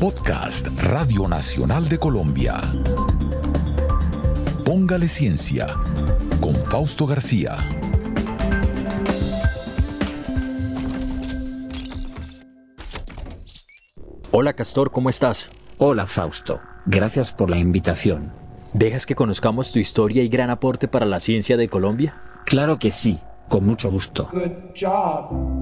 Podcast Radio Nacional de Colombia. Póngale Ciencia con Fausto García. Hola Castor, ¿cómo estás? Hola Fausto, gracias por la invitación. ¿Dejas que conozcamos tu historia y gran aporte para la ciencia de Colombia? Claro que sí, con mucho gusto.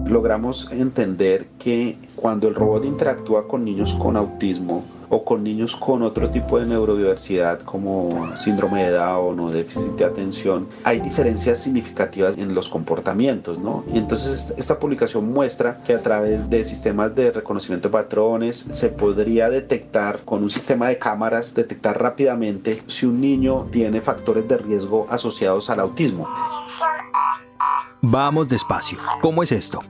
Logramos entender que cuando el robot interactúa con niños con autismo, o con niños con otro tipo de neurodiversidad como síndrome de Down o déficit de atención, hay diferencias significativas en los comportamientos, ¿no? Y entonces esta publicación muestra que a través de sistemas de reconocimiento de patrones se podría detectar con un sistema de cámaras, detectar rápidamente si un niño tiene factores de riesgo asociados al autismo. Vamos despacio. ¿Cómo es esto?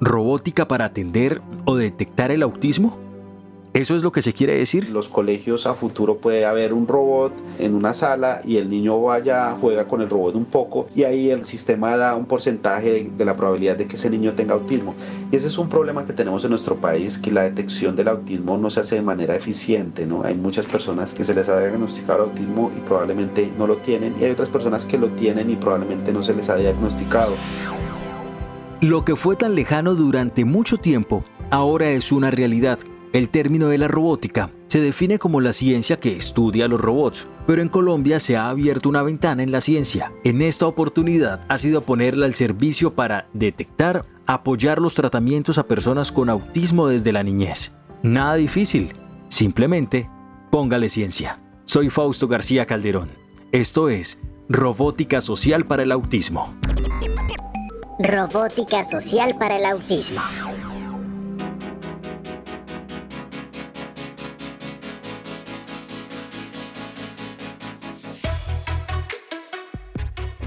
¿Robótica para atender o detectar el autismo? ¿Eso es lo que se quiere decir? Los colegios a futuro puede haber un robot en una sala y el niño vaya, juega con el robot un poco y ahí el sistema da un porcentaje de, la probabilidad de que ese niño tenga autismo. Y ese es un problema que tenemos en nuestro país, que la detección del autismo no se hace de manera eficiente, ¿no? Hay muchas personas que se les ha diagnosticado autismo y probablemente no lo tienen y hay otras personas que lo tienen y probablemente no se les ha diagnosticado. Lo que fue tan lejano durante mucho tiempo, ahora es una realidad el término de la robótica se define como la ciencia que estudia los robots, pero en Colombia se ha abierto una ventana en la ciencia. En esta oportunidad ha sido ponerla al servicio para detectar, apoyar los tratamientos a personas con autismo desde la niñez. Nada difícil, simplemente póngale ciencia. Soy Fausto García Calderón. Esto es Robótica Social para el Autismo. Robótica Social para el Autismo.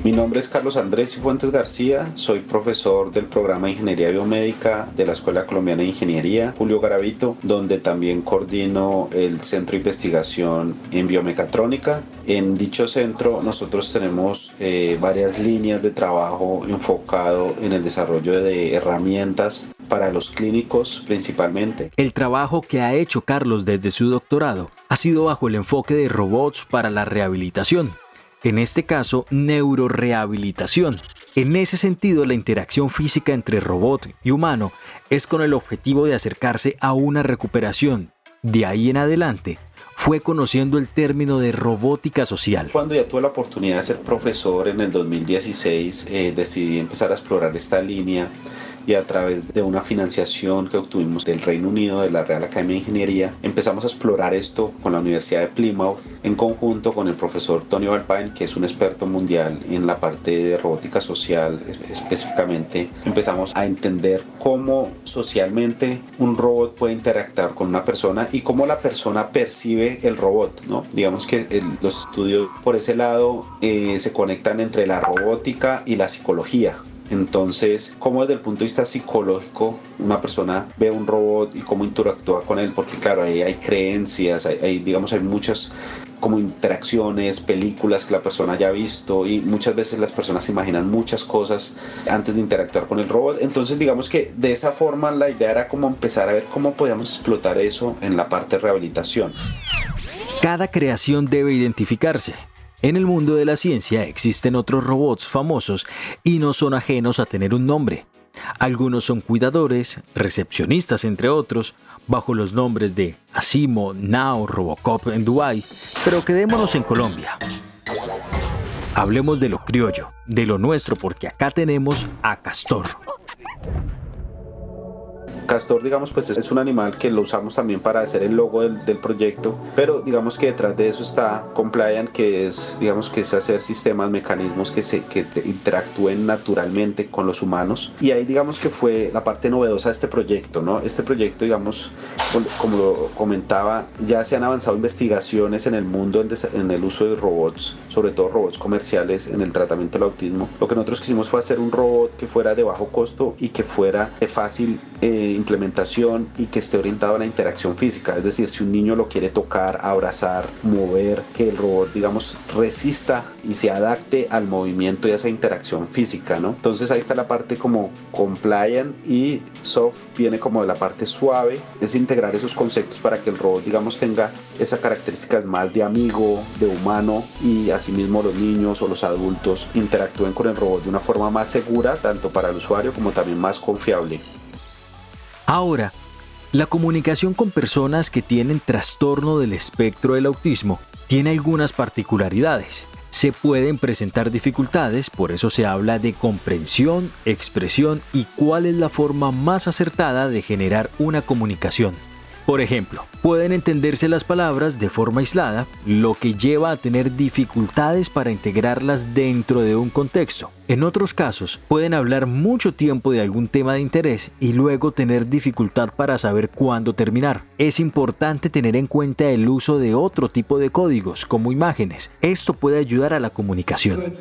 Mi nombre es Carlos Andrés y Fuentes García, soy profesor del programa de Ingeniería Biomédica de la Escuela Colombiana de Ingeniería Julio Garavito, donde también coordino el Centro de Investigación en Biomecatrónica. En dicho centro nosotros tenemos eh, varias líneas de trabajo enfocado en el desarrollo de herramientas para los clínicos principalmente. El trabajo que ha hecho Carlos desde su doctorado ha sido bajo el enfoque de robots para la rehabilitación en este caso neurorehabilitación. En ese sentido, la interacción física entre robot y humano es con el objetivo de acercarse a una recuperación. De ahí en adelante, fue conociendo el término de robótica social. Cuando ya tuve la oportunidad de ser profesor en el 2016, eh, decidí empezar a explorar esta línea y a través de una financiación que obtuvimos del Reino Unido, de la Real Academia de Ingeniería, empezamos a explorar esto con la Universidad de Plymouth en conjunto con el profesor Tony Valpain, que es un experto mundial en la parte de robótica social específicamente. Empezamos a entender cómo socialmente un robot puede interactuar con una persona y cómo la persona percibe el robot, ¿no? Digamos que los estudios por ese lado eh, se conectan entre la robótica y la psicología. Entonces, ¿cómo desde el punto de vista psicológico una persona ve un robot y cómo interactúa con él? Porque claro, ahí hay creencias, hay, digamos, hay muchas como interacciones, películas que la persona haya visto y muchas veces las personas se imaginan muchas cosas antes de interactuar con el robot. Entonces digamos que de esa forma la idea era como empezar a ver cómo podíamos explotar eso en la parte de rehabilitación. Cada creación debe identificarse en el mundo de la ciencia existen otros robots famosos y no son ajenos a tener un nombre. Algunos son cuidadores, recepcionistas entre otros, bajo los nombres de Asimo, Nao, Robocop en Dubai, pero quedémonos en Colombia. Hablemos de lo criollo, de lo nuestro, porque acá tenemos a Castor. Castor, digamos, pues es un animal que lo usamos también para hacer el logo del, proyecto, pero digamos que detrás de eso está Compliant, que es, digamos, que es hacer sistemas, mecanismos que, se, que interactúen naturalmente con los humanos. Y ahí, digamos, que fue la parte novedosa de este proyecto, ¿no? Este proyecto, digamos, como lo comentaba, ya se han avanzado investigaciones en el mundo en, en el uso de robots, sobre todo robots comerciales en el tratamiento del autismo. Lo que nosotros quisimos fue hacer un robot que fuera de bajo costo y que fuera de fácil eh, implementación y que esté orientado a la interacción física. Es decir, si un niño lo quiere tocar, abrazar, mover, que el robot, digamos, resista y se adapte al movimiento y a esa interacción física, ¿no? Entonces ahí está la parte como compliant y soft viene como de la parte suave, es integrar esos conceptos para que el robot, digamos, tenga esas características más de amigo, de humano y asimismo los niños o los adultos interactúen con el robot de una forma más segura, tanto para el usuario como también más confiable. Ahora, la comunicación con personas que tienen trastorno del espectro del autismo tiene algunas particularidades. Se pueden presentar dificultades, por eso se habla de comprensión, expresión y cuál es la forma más acertada de generar una comunicación. Por ejemplo, pueden entenderse las palabras de forma aislada, lo que lleva a tener dificultades para integrarlas dentro de un contexto. En otros casos, pueden hablar mucho tiempo de algún tema de interés y luego tener dificultad para saber cuándo terminar. Es importante tener en cuenta el uso de otro tipo de códigos, como imágenes. Esto puede ayudar a la comunicación.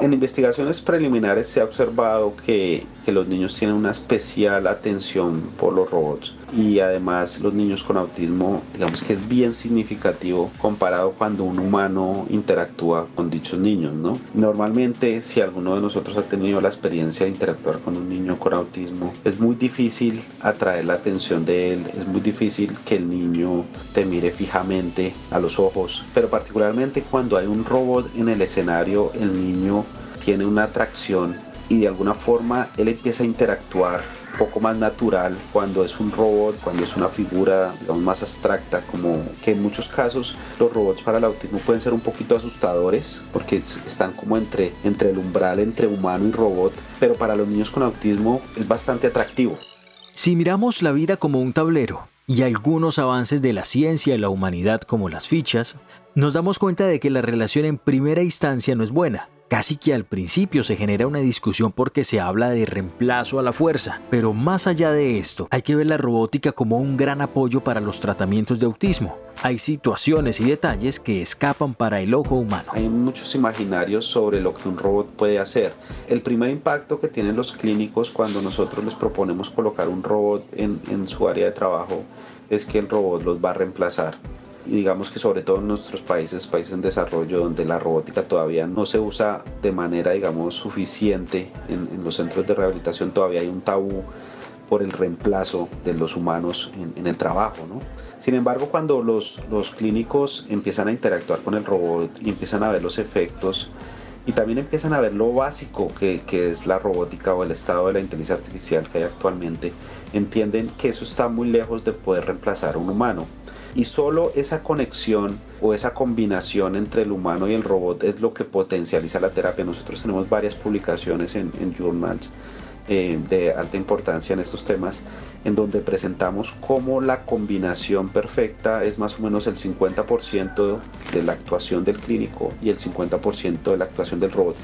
En investigaciones preliminares se ha observado que, que los niños tienen una especial atención por los robots y además los niños con autismo, digamos que es bien significativo comparado cuando un humano interactúa con dichos niños, ¿no? Normalmente si alguno nosotros ha tenido la experiencia de interactuar con un niño con autismo, es muy difícil atraer la atención de él, es muy difícil que el niño te mire fijamente a los ojos, pero particularmente cuando hay un robot en el escenario, el niño tiene una atracción y de alguna forma él empieza a interactuar poco más natural cuando es un robot, cuando es una figura digamos, más abstracta, como que en muchos casos los robots para el autismo pueden ser un poquito asustadores porque están como entre, entre el umbral entre humano y robot, pero para los niños con autismo es bastante atractivo. Si miramos la vida como un tablero y algunos avances de la ciencia y la humanidad como las fichas, nos damos cuenta de que la relación en primera instancia no es buena Casi que al principio se genera una discusión porque se habla de reemplazo a la fuerza, pero más allá de esto, hay que ver la robótica como un gran apoyo para los tratamientos de autismo. Hay situaciones y detalles que escapan para el ojo humano. Hay muchos imaginarios sobre lo que un robot puede hacer. El primer impacto que tienen los clínicos cuando nosotros les proponemos colocar un robot en, en su área de trabajo es que el robot los va a reemplazar digamos que sobre todo en nuestros países, países en desarrollo donde la robótica todavía no se usa de manera digamos suficiente en, en los centros de rehabilitación todavía hay un tabú por el reemplazo de los humanos en, en el trabajo, ¿no? Sin embargo, cuando los, los clínicos empiezan a interactuar con el robot y empiezan a ver los efectos y también empiezan a ver lo básico que, que, es la robótica o el estado de la inteligencia artificial que hay actualmente, entienden que eso está muy lejos de poder reemplazar a un humano. Y solo esa conexión o esa combinación entre el humano y el robot es lo que potencializa la terapia. Nosotros tenemos varias publicaciones en, en journals eh, de alta importancia en estos temas, en donde presentamos cómo la combinación perfecta es más o menos el 50% de la actuación del clínico y el 50% de la actuación del robot.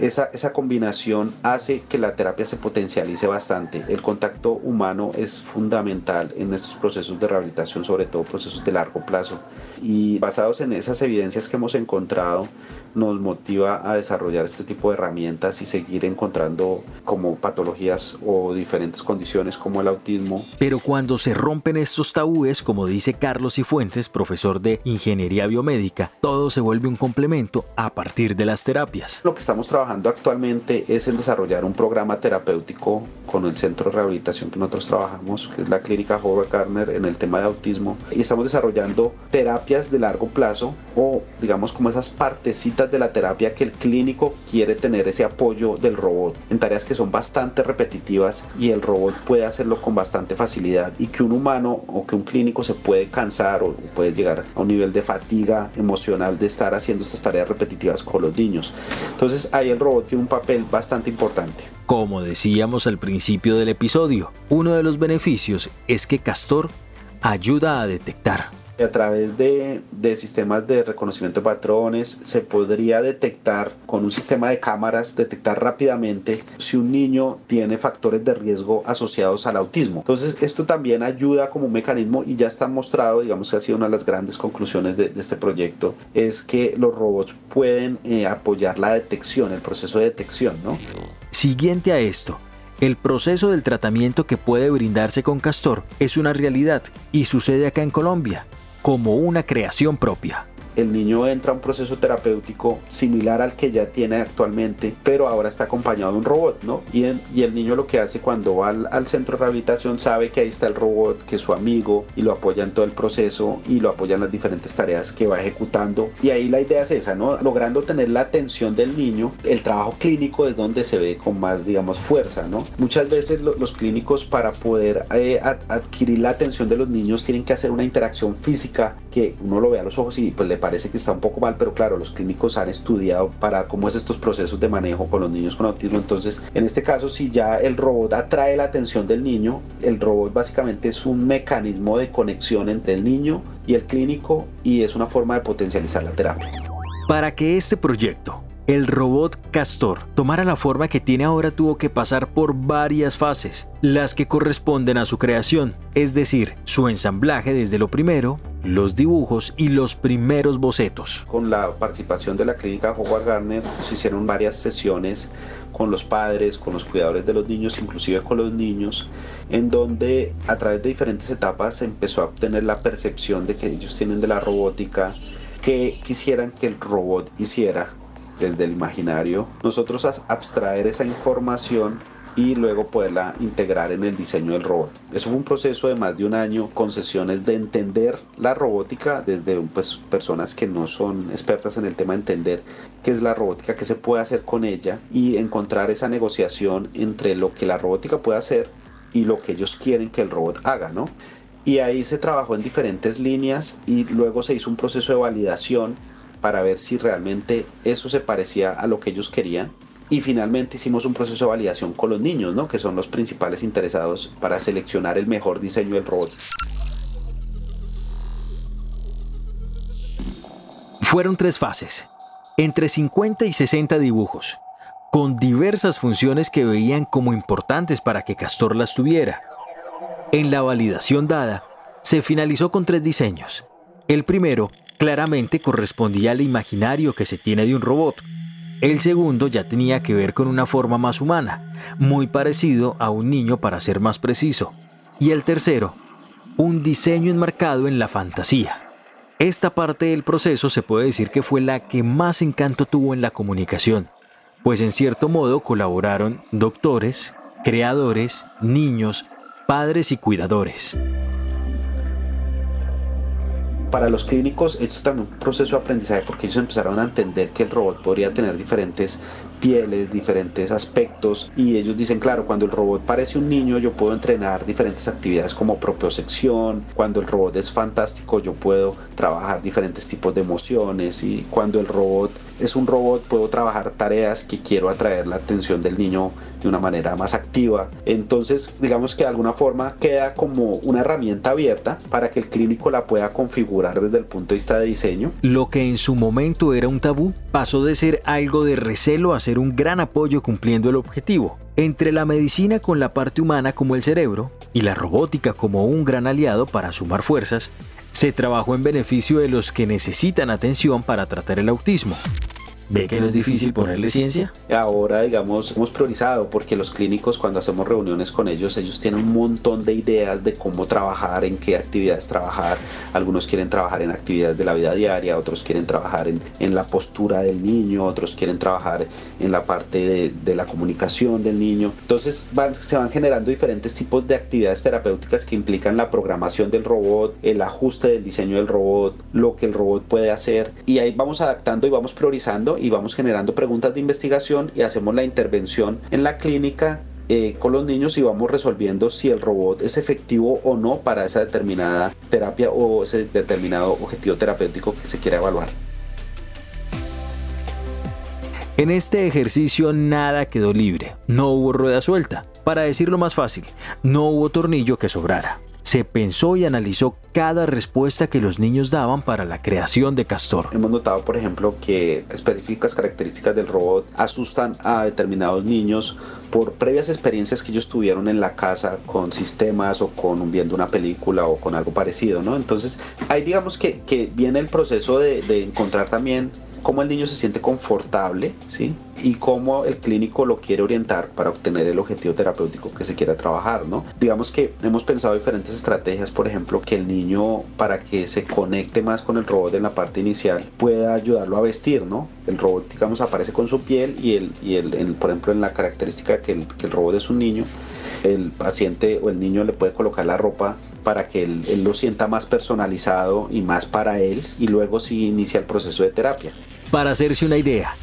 Esa, esa combinación hace que la terapia se potencialice bastante. El contacto humano es fundamental en estos procesos de rehabilitación, sobre todo procesos de largo plazo. Y basados en esas evidencias que hemos encontrado, nos motiva a desarrollar este tipo de herramientas y seguir encontrando como patologías o diferentes condiciones como el autismo. Pero cuando se rompen estos tabúes, como dice Carlos Cifuentes, profesor de Ingeniería Biomédica, todo se vuelve un complemento a partir de las terapias. Lo que estamos trabajando actualmente es en desarrollar un programa terapéutico con el centro de rehabilitación que nosotros trabajamos, que es la clínica Howard Gardner en el tema de autismo, y estamos desarrollando terapias de largo plazo o digamos como esas partecitas de la terapia que el clínico quiere tener ese apoyo del robot en tareas que son bastante repetitivas y el robot puede hacerlo con bastante facilidad y que un humano o que un clínico se puede cansar o puede llegar a un nivel de fatiga emocional de estar haciendo estas tareas repetitivas con los niños. Entonces ahí el robot tiene un papel bastante importante. Como decíamos al principio del episodio, uno de los beneficios es que Castor ayuda a detectar a través de, de, sistemas de reconocimiento de patrones se podría detectar con un sistema de cámaras, detectar rápidamente si un niño tiene factores de riesgo asociados al autismo. Entonces esto también ayuda como un mecanismo y ya está mostrado, digamos que ha sido una de las grandes conclusiones de, este proyecto, es que los robots pueden eh, apoyar la detección, el proceso de detección. ¿no? Siguiente a esto, El proceso del tratamiento que puede brindarse con Castor es una realidad y sucede acá en Colombia, como una creación propia el niño entra a un proceso terapéutico similar al que ya tiene actualmente, pero ahora está acompañado de un robot, ¿no? Y, y el niño lo que hace cuando va al, centro de rehabilitación sabe que ahí está el robot, que es su amigo, y lo apoya en todo el proceso y lo apoya en las diferentes tareas que va ejecutando. Y ahí la idea es esa, ¿no? Logrando tener la atención del niño, el trabajo clínico es donde se ve con más, digamos, fuerza, ¿no? Muchas veces los clínicos para poder eh, adquirir la atención de los niños tienen que hacer una interacción física que uno lo ve a los ojos y pues le parece que está un poco mal, pero claro, los clínicos han estudiado para cómo es estos procesos de manejo con los niños con autismo. Entonces, en este caso, si ya el robot atrae la atención del niño, el robot básicamente es un mecanismo de conexión entre el niño y el clínico y es una forma de potencializar la terapia. Para que este proyecto el robot Castor tomara la forma que tiene ahora tuvo que pasar por varias fases, las que corresponden a su creación, es decir, su ensamblaje desde lo primero, los dibujos y los primeros bocetos. Con la participación de la clínica Howard Gardner se hicieron varias sesiones con los padres, con los cuidadores de los niños, inclusive con los niños, en donde a través de diferentes etapas se empezó a obtener la percepción de que ellos tienen de la robótica, que quisieran que el robot hiciera desde el imaginario, nosotros abstraer esa información y luego poderla integrar en el diseño del robot. Eso fue un proceso de más de un año con sesiones de entender la robótica desde pues, personas que no son expertas en el tema de entender qué es la robótica, qué se puede hacer con ella y encontrar esa negociación entre lo que la robótica puede hacer y lo que ellos quieren que el robot haga, ¿no? Y ahí se trabajó en diferentes líneas y luego se hizo un proceso de validación para ver si realmente eso se parecía a lo que ellos querían. Y finalmente hicimos un proceso de validación con los niños, ¿no? que son los principales interesados para seleccionar el mejor diseño del robot. Fueron tres fases, entre 50 y 60 dibujos, con diversas funciones que veían como importantes para que Castor las tuviera. En la validación dada, se finalizó con tres diseños. El primero claramente correspondía al imaginario que se tiene de un robot. El segundo ya tenía que ver con una forma más humana, muy parecido a un niño para ser más preciso. Y el tercero, un diseño enmarcado en la fantasía. Esta parte del proceso se puede decir que fue la que más encanto tuvo en la comunicación, pues en cierto modo colaboraron doctores, creadores, niños, padres y cuidadores para los clínicos esto también es un proceso de aprendizaje porque ellos empezaron a entender que el robot podría tener diferentes pieles, diferentes aspectos y ellos dicen, claro, cuando el robot parece un niño yo puedo entrenar diferentes actividades como propiocepción, cuando el robot es fantástico yo puedo trabajar diferentes tipos de emociones y cuando el robot es un robot puedo trabajar tareas que quiero atraer la atención del niño de una manera más activa. Entonces, digamos que de alguna forma queda como una herramienta abierta para que el clínico la pueda configurar desde el punto de vista de diseño. Lo que en su momento era un tabú pasó de ser algo de recelo a ser un gran apoyo cumpliendo el objetivo. Entre la medicina con la parte humana como el cerebro y la robótica como un gran aliado para sumar fuerzas, se trabajó en beneficio de los que necesitan atención para tratar el autismo. ¿Ve que no es difícil ponerle ciencia? Ahora, digamos, hemos priorizado porque los clínicos cuando hacemos reuniones con ellos, ellos tienen un montón de ideas de cómo trabajar, en qué actividades trabajar. Algunos quieren trabajar en actividades de la vida diaria, otros quieren trabajar en, en la postura del niño, otros quieren trabajar en la parte de, de la comunicación del niño. Entonces van, se van generando diferentes tipos de actividades terapéuticas que implican la programación del robot, el ajuste del diseño del robot, lo que el robot puede hacer. Y ahí vamos adaptando y vamos priorizando y vamos generando preguntas de investigación y hacemos la intervención en la clínica eh, con los niños y vamos resolviendo si el robot es efectivo o no para esa determinada terapia o ese determinado objetivo terapéutico que se quiere evaluar. En este ejercicio nada quedó libre, no hubo rueda suelta. Para decirlo más fácil, no hubo tornillo que sobrara se pensó y analizó cada respuesta que los niños daban para la creación de Castor. Hemos notado, por ejemplo, que específicas características del robot asustan a determinados niños por previas experiencias que ellos tuvieron en la casa con sistemas o con viendo una película o con algo parecido, ¿no? Entonces, ahí digamos que, que viene el proceso de, de encontrar también cómo el niño se siente confortable, ¿sí? y cómo el clínico lo quiere orientar para obtener el objetivo terapéutico que se quiera trabajar, ¿no? Digamos que hemos pensado diferentes estrategias, por ejemplo, que el niño para que se conecte más con el robot en la parte inicial pueda ayudarlo a vestir, ¿no? El robot, digamos, aparece con su piel y, el, y el, por ejemplo, en la característica que el, que el robot es un niño, el paciente o el niño le puede colocar la ropa para que él, él, lo sienta más personalizado y más para él y luego sí inicia el proceso de terapia. Para hacerse una idea,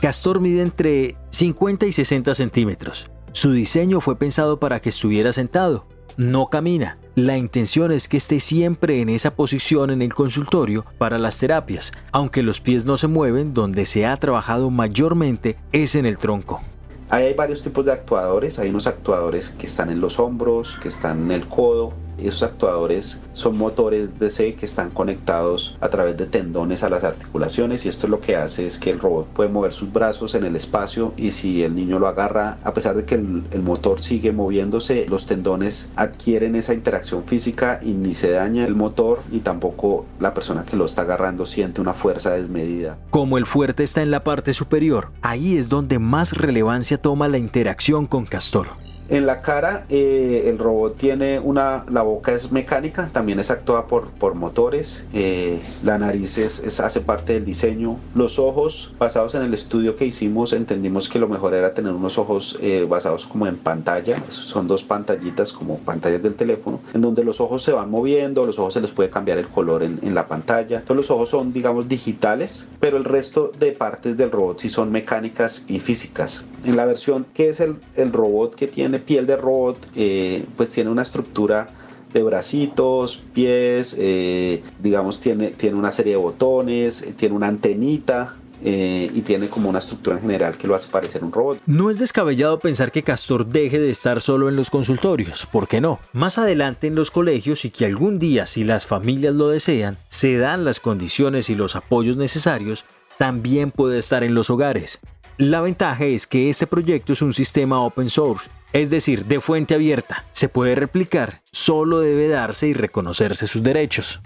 Castor mide entre 50 y 60 centímetros. Su diseño fue pensado para que estuviera sentado. No camina. La intención es que esté siempre en esa posición en el consultorio para las terapias, aunque los pies no se mueven, donde se ha trabajado mayormente es en el tronco. Ahí hay varios tipos de actuadores, hay unos actuadores que están en los hombros, que están en el codo, esos actuadores son motores DC que están conectados a través de tendones a las articulaciones y esto lo que hace es que el robot puede mover sus brazos en el espacio y si el niño lo agarra, a pesar de que el, el motor sigue moviéndose, los tendones adquieren esa interacción física y ni se daña el motor ni tampoco la persona que lo está agarrando siente una fuerza desmedida. Como el fuerte está en la parte superior, ahí es donde más relevancia toma la interacción con Castor. En la cara eh, el robot tiene una, la boca es mecánica, también es actuada por, por motores, eh, la nariz es, hace parte del diseño, los ojos basados en el estudio que hicimos entendimos que lo mejor era tener unos ojos eh, basados como en pantalla, son dos pantallitas como pantallas del teléfono, en donde los ojos se van moviendo, los ojos se les puede cambiar el color en, en la pantalla, todos los ojos son digamos digitales, pero el resto de partes del robot sí son mecánicas y físicas. En la versión que es el, el robot que tiene piel de robot, eh, pues tiene una estructura de bracitos, pies, eh, digamos tiene, tiene una serie de botones, eh, tiene una antenita, y tiene como una estructura en general que lo hace parecer un robot. No es descabellado pensar que Castor deje de estar solo en los consultorios, ¿por qué no? Más adelante en los colegios y que algún día, si las familias lo desean, se dan las condiciones y los apoyos necesarios, también puede estar en los hogares. La ventaja es que este proyecto es un sistema open source es decir, de fuente abierta, se puede replicar, solo debe darse y reconocerse sus derechos.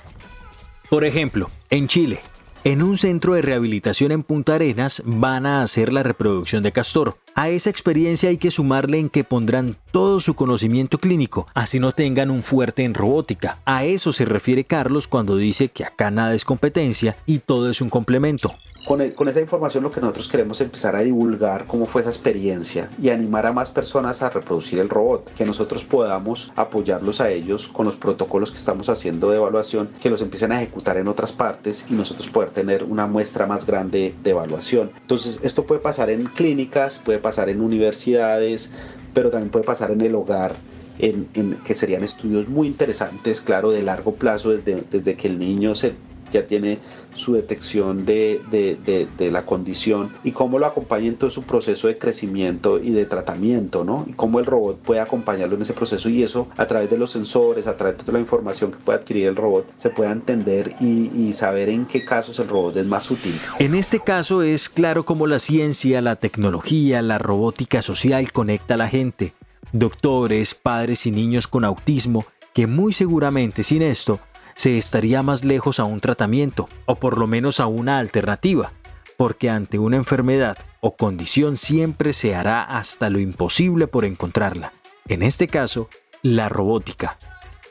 Por ejemplo, en Chile, en un centro de rehabilitación en Punta Arenas van a hacer la reproducción de castor. A esa experiencia hay que sumarle en que pondrán todo su conocimiento clínico, así no tengan un fuerte en robótica. A eso se refiere Carlos cuando dice que acá nada es competencia y todo es un complemento. Con, con, esa información lo que nosotros queremos empezar a divulgar cómo fue esa experiencia y animar a más personas a reproducir el robot, que nosotros podamos apoyarlos a ellos con los protocolos que estamos haciendo de evaluación, que los empiecen a ejecutar en otras partes y nosotros poder tener una muestra más grande de evaluación. Entonces esto puede pasar en clínicas, puede pasar en universidades, pero también puede pasar en el hogar. En, en, que serían estudios muy interesantes, claro, de largo plazo, desde, desde que el niño se ya tiene su detección de, de, la condición y cómo lo acompaña en todo su proceso de crecimiento y de tratamiento, ¿no? Y cómo el robot puede acompañarlo en ese proceso y eso a través de los sensores, a través de toda la información que puede adquirir el robot, se puede entender y saber en qué casos el robot es más útil. En este caso es claro cómo la ciencia, la tecnología, la robótica social conecta a la gente. Doctores, padres y niños con autismo que muy seguramente sin esto se estaría más lejos a un tratamiento o por lo menos a una alternativa, porque ante una enfermedad o condición siempre se hará hasta lo imposible por encontrarla. En este caso, la robótica.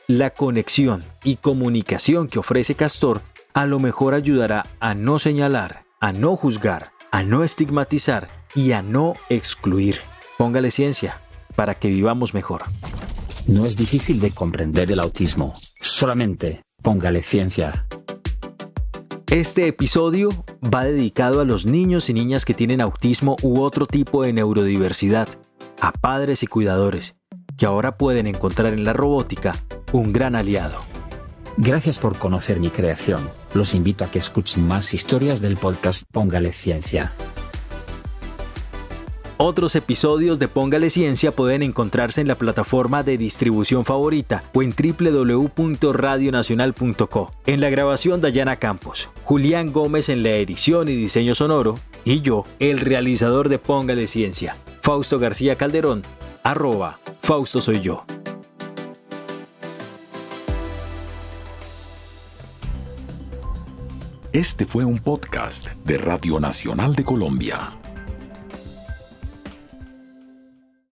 La conexión y comunicación que ofrece Castor a lo mejor ayudará a no señalar, a no juzgar, a no estigmatizar y a no excluir. Póngale ciencia para que vivamos mejor. No es difícil de comprender el autismo, solamente Póngale ciencia. Este episodio va dedicado a los niños y niñas que tienen autismo u otro tipo de neurodiversidad, a padres y cuidadores, que ahora pueden encontrar en la robótica un gran aliado. Gracias por conocer mi creación. Los invito a que escuchen más historias del podcast Póngale Ciencia. Otros episodios de Póngale Ciencia pueden encontrarse en la plataforma de distribución favorita o en www.radionacional.co. En la grabación Dayana Campos, Julián Gómez en la edición y diseño sonoro y yo, el realizador de Póngale Ciencia, Fausto García Calderón, arroba Fausto soy yo. Este fue un podcast de Radio Nacional de Colombia.